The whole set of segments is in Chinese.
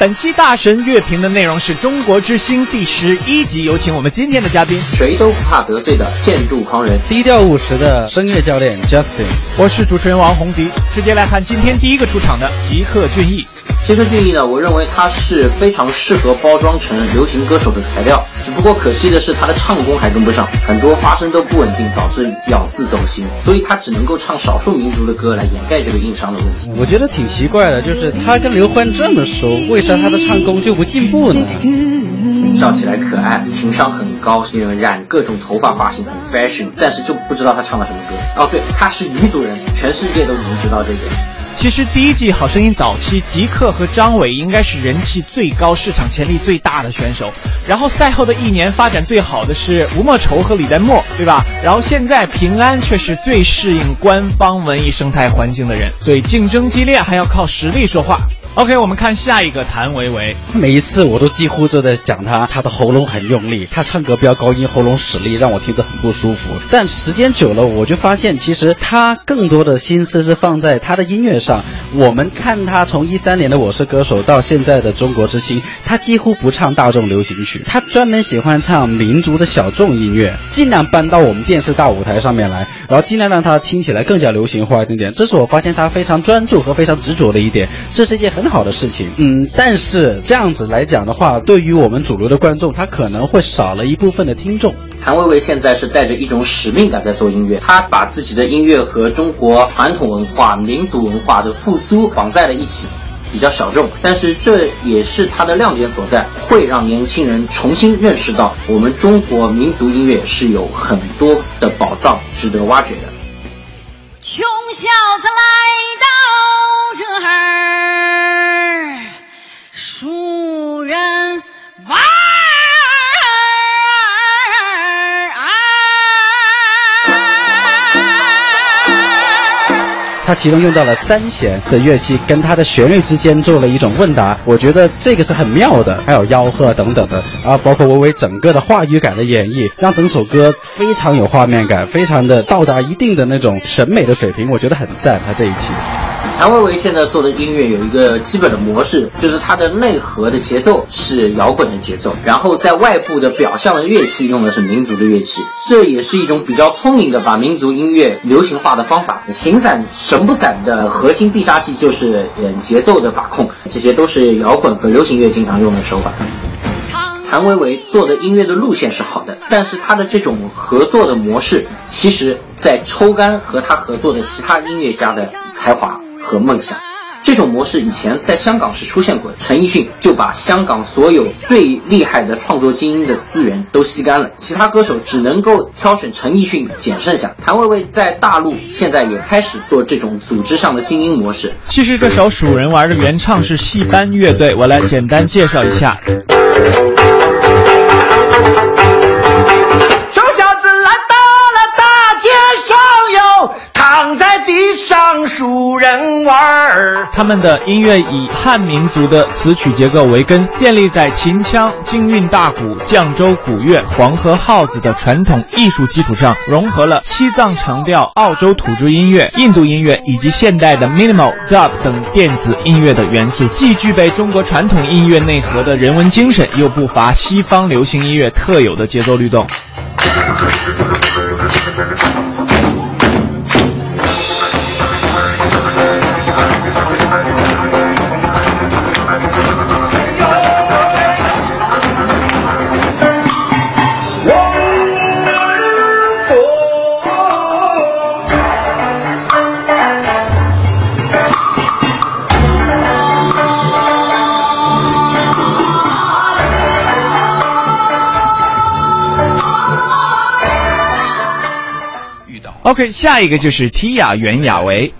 本期大神乐评的内容是中国之星第十一集，有请我们今天的嘉宾，谁都不怕得罪的建筑狂人，低调务实的声乐教练 Justin，我是主持人王红迪。直接来看今天第一个出场的吉克隽逸。杰克俊逸呢，我认为他是非常适合包装成流行歌手的材料，只不过可惜的是他的唱功还跟不上，很多发声都不稳定，导致咬字走形，所以他只能够唱少数民族的歌来掩盖这个硬伤的问题。我觉得挺奇怪的，就是他跟刘欢这么熟，为啥他的唱功就不进步呢？笑起来可爱，情商很高，染各种头发发型很 fashion，但是就不知道他唱了什么歌。哦，对，他是彝族人，全世界都已经知道这个。其实第一季《好声音》早期，吉克和张伟应该是人气最高、市场潜力最大的选手。然后赛后的一年发展最好的是吴莫愁和李代沫，对吧？然后现在平安却是最适应官方文艺生态环境的人，所以竞争激烈，还要靠实力说话。OK，我们看下一个谭维维。每一次我都几乎都在讲他，他的喉咙很用力，他唱歌飙高音，喉咙使力，让我听得很不舒服。但时间久了，我就发现其实他更多的心思是放在他的音乐上。我们看他从一三年的《我是歌手》到现在的《中国之星》，他几乎不唱大众流行曲，他专门喜欢唱民族的小众音乐，尽量搬到我们电视大舞台上面来，然后尽量让他听起来更加流行化一点点。这是我发现他非常专注和非常执着的一点，这是一件很。好的事情，嗯，但是这样子来讲的话，对于我们主流的观众，他可能会少了一部分的听众。谭维维现在是带着一种使命感在做音乐，他把自己的音乐和中国传统文化、民族文化的复苏绑在了一起，比较小众，但是这也是他的亮点所在，会让年轻人重新认识到我们中国民族音乐是有很多的宝藏值得挖掘的。穷小子来其中用到了三弦的乐器，跟它的旋律之间做了一种问答，我觉得这个是很妙的。还有吆喝等等的啊，包括薇薇整个的话语感的演绎，让整首歌非常有画面感，非常的到达一定的那种审美的水平，我觉得很赞。他这一期。谭维维现在做的音乐有一个基本的模式，就是它的内核的节奏是摇滚的节奏，然后在外部的表象的乐器用的是民族的乐器，这也是一种比较聪明的把民族音乐流行化的方法。形散神不散的核心必杀技就是嗯节奏的把控，这些都是摇滚和流行乐经常用的手法。谭维维做的音乐的路线是好的，但是他的这种合作的模式，其实在抽干和他合作的其他音乐家的才华。和梦想，这种模式以前在香港是出现过的。陈奕迅就把香港所有最厉害的创作精英的资源都吸干了，其他歌手只能够挑选陈奕迅捡剩下。谭维维在大陆现在也开始做这种组织上的精英模式。其实这首《数人玩》的原唱是戏班乐队，我来简单介绍一下。数人玩儿，他们的音乐以汉民族的词曲结构为根，建立在秦腔、京韵大鼓、绛州鼓乐、黄河号子的传统艺术基础上，融合了西藏长调、澳洲土著音乐、印度音乐以及现代的 minimal dub 等电子音乐的元素，既具备中国传统音乐内核的人文精神，又不乏西方流行音乐特有的节奏律动。OK，下一个就是 Tia 袁娅维。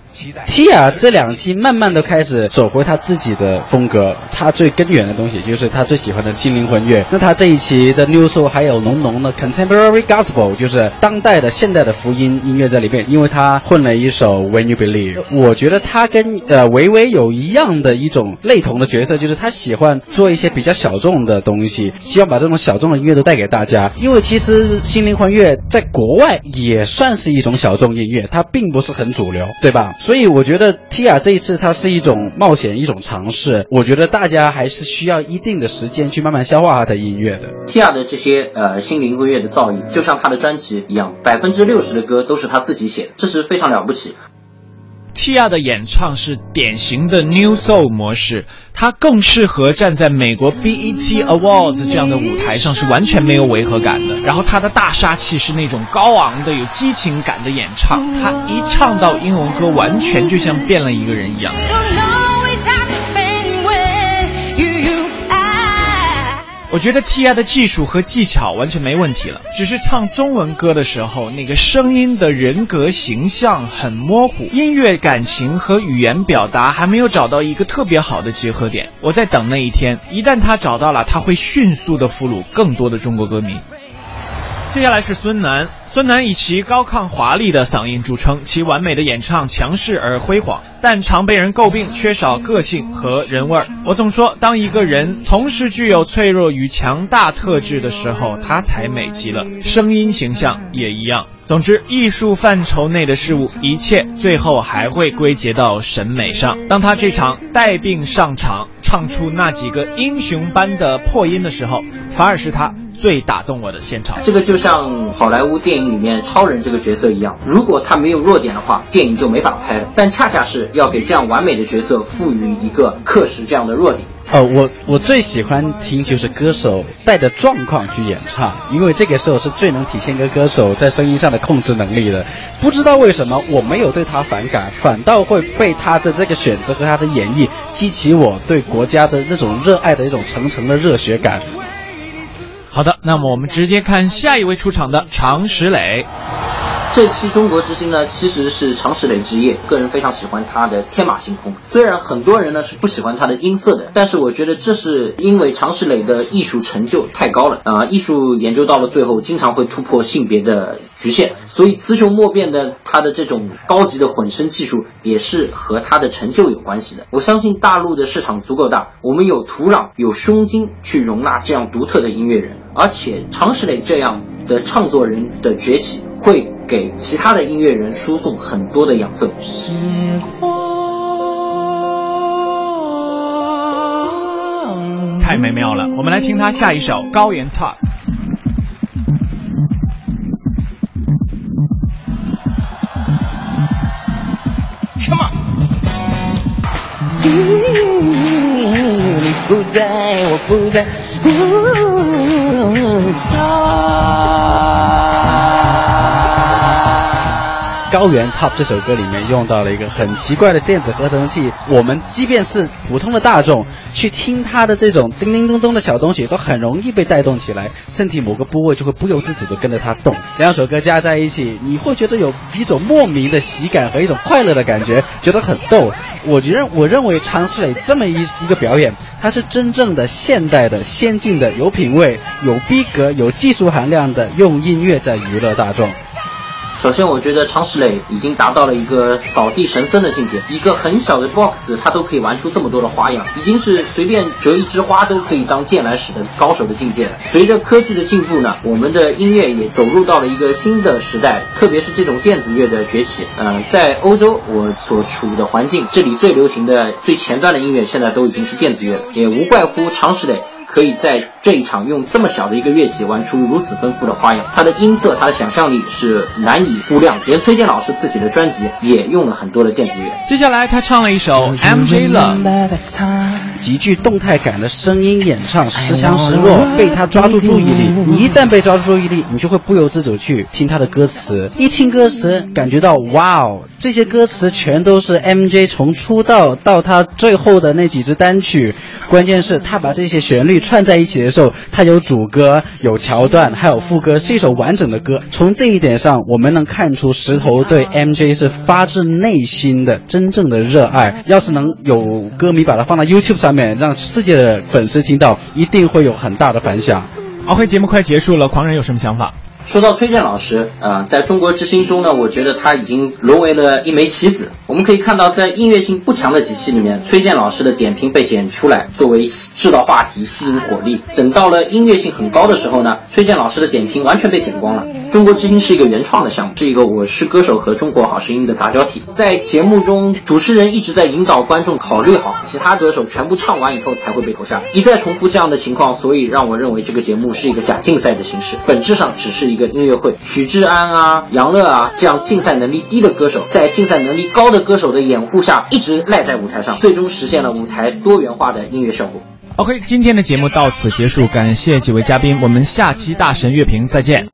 Tia 这两期慢慢的开始走回他自己的风格，他最根源的东西就是他最喜欢的新灵魂乐。那他这一期的 New Soul 还有浓浓的 Contemporary Gospel，就是当代的现代的福音音乐在里面，因为他混了一首 When You Believe。我觉得他跟呃维维有一样的一种类同的角色，就是他喜欢做一些比较小众的东西，希望把这种小众的音乐都带给大家。因为其实新灵魂乐在国外也算是一种小众音乐，它并不是很主流，对吧？所以我觉得 Tia 这一次它是一种冒险，一种尝试。我觉得大家还是需要一定的时间去慢慢消化他的音乐的。Tia 的这些呃心灵音乐的造诣，就像他的专辑一样，百分之六十的歌都是他自己写的，这是非常了不起。Tia 的演唱是典型的 New Soul 模式，它更适合站在美国 BET Awards 这样的舞台上，是完全没有违和感的。然后他的大杀器是那种高昂的、有激情感的演唱，他一唱到英文歌，完全就像变了一个人一样。我觉得 T.I 的技术和技巧完全没问题了，只是唱中文歌的时候，那个声音的人格形象很模糊，音乐感情和语言表达还没有找到一个特别好的结合点。我在等那一天，一旦他找到了，他会迅速的俘虏更多的中国歌迷。接下来是孙楠，孙楠以其高亢华丽的嗓音著称，其完美的演唱强势而辉煌，但常被人诟病缺少个性和人味儿。我总说，当一个人同时具有脆弱与强大特质的时候，他才美极了。声音形象也一样。总之，艺术范畴内的事物，一切最后还会归结到审美上。当他这场带病上场，唱出那几个英雄般的破音的时候，反而是他。最打动我的现场，这个就像好莱坞电影里面超人这个角色一样，如果他没有弱点的话，电影就没法拍了。但恰恰是要给这样完美的角色赋予一个克什这样的弱点。呃，我我最喜欢听就是歌手带着状况去演唱，因为这个时候是最能体现一个歌手在声音上的控制能力的。不知道为什么我没有对他反感，反倒会被他的这个选择和他的演绎激起我对国家的那种热爱的一种层层的热血感。好的，那么我们直接看下一位出场的常石磊。这期中国之星呢，其实是常石磊之夜。个人非常喜欢他的天马行空，虽然很多人呢是不喜欢他的音色的，但是我觉得这是因为常石磊的艺术成就太高了啊！艺术研究到了最后，经常会突破性别的局限，所以雌雄莫辨的他的这种高级的混声技术，也是和他的成就有关系的。我相信大陆的市场足够大，我们有土壤、有胸襟去容纳这样独特的音乐人，而且常石磊这样的唱作人的崛起会。给其他的音乐人输送很多的养分。太美妙了，我们来听他下一首《高原 Top》。Come on。你不在，我不在。嗯嗯高原 Top 这首歌里面用到了一个很奇怪的电子合成器，我们即便是普通的大众去听它的这种叮叮咚咚的小东西，都很容易被带动起来，身体某个部位就会不由自主的跟着它动。两首歌加在一起，你会觉得有一种莫名的喜感和一种快乐的感觉，觉得很逗。我觉得我认为常石磊这么一一个表演，他是真正的现代的、先进的、有品位、有逼格、有技术含量的，用音乐在娱乐大众。首先，我觉得常石磊已经达到了一个扫地神僧的境界。一个很小的 box，他都可以玩出这么多的花样，已经是随便折一枝花都可以当剑来使的高手的境界了。随着科技的进步呢，我们的音乐也走入到了一个新的时代，特别是这种电子乐的崛起。呃，在欧洲，我所处的环境，这里最流行的、最前端的音乐，现在都已经是电子乐了，也无怪乎常石磊。可以在这一场用这么小的一个乐器玩出如此丰富的花样，他的音色，他的想象力是难以估量。连崔健老师自己的专辑也用了很多的电子乐。接下来他唱了一首 MJ Love，极具动态感的声音演唱，时强时弱，被他抓住注意力。你一旦被抓住注意力，你就会不由自主去听他的歌词。一听歌词，感觉到哇哦，这些歌词全都是 MJ 从出道到他最后的那几支单曲。关键是，他把这些旋律。串在一起的时候，它有主歌、有桥段，还有副歌，是一首完整的歌。从这一点上，我们能看出石头对 MJ 是发自内心的、真正的热爱。要是能有歌迷把它放到 YouTube 上面，让世界的粉丝听到，一定会有很大的反响。OK，节目快结束了，狂人有什么想法？说到崔健老师，呃，在中国之星中呢，我觉得他已经沦为了一枚棋子。我们可以看到，在音乐性不强的几期里面，崔健老师的点评被剪出来，作为制造话题、吸引火力。等到了音乐性很高的时候呢，崔健老师的点评完全被剪光了。中国之星是一个原创的项目，是一个我是歌手和中国好声音的杂交体。在节目中，主持人一直在引导观众考虑好，其他歌手全部唱完以后才会被投下，一再重复这样的情况，所以让我认为这个节目是一个假竞赛的形式，本质上只是一个音乐会。许志安啊、杨乐啊这样竞赛能力低的歌手，在竞赛能力高的歌手的掩护下，一直赖在舞台上，最终实现了舞台多元化的音乐效果。OK，今天的节目到此结束，感谢几位嘉宾，我们下期大神乐评再见。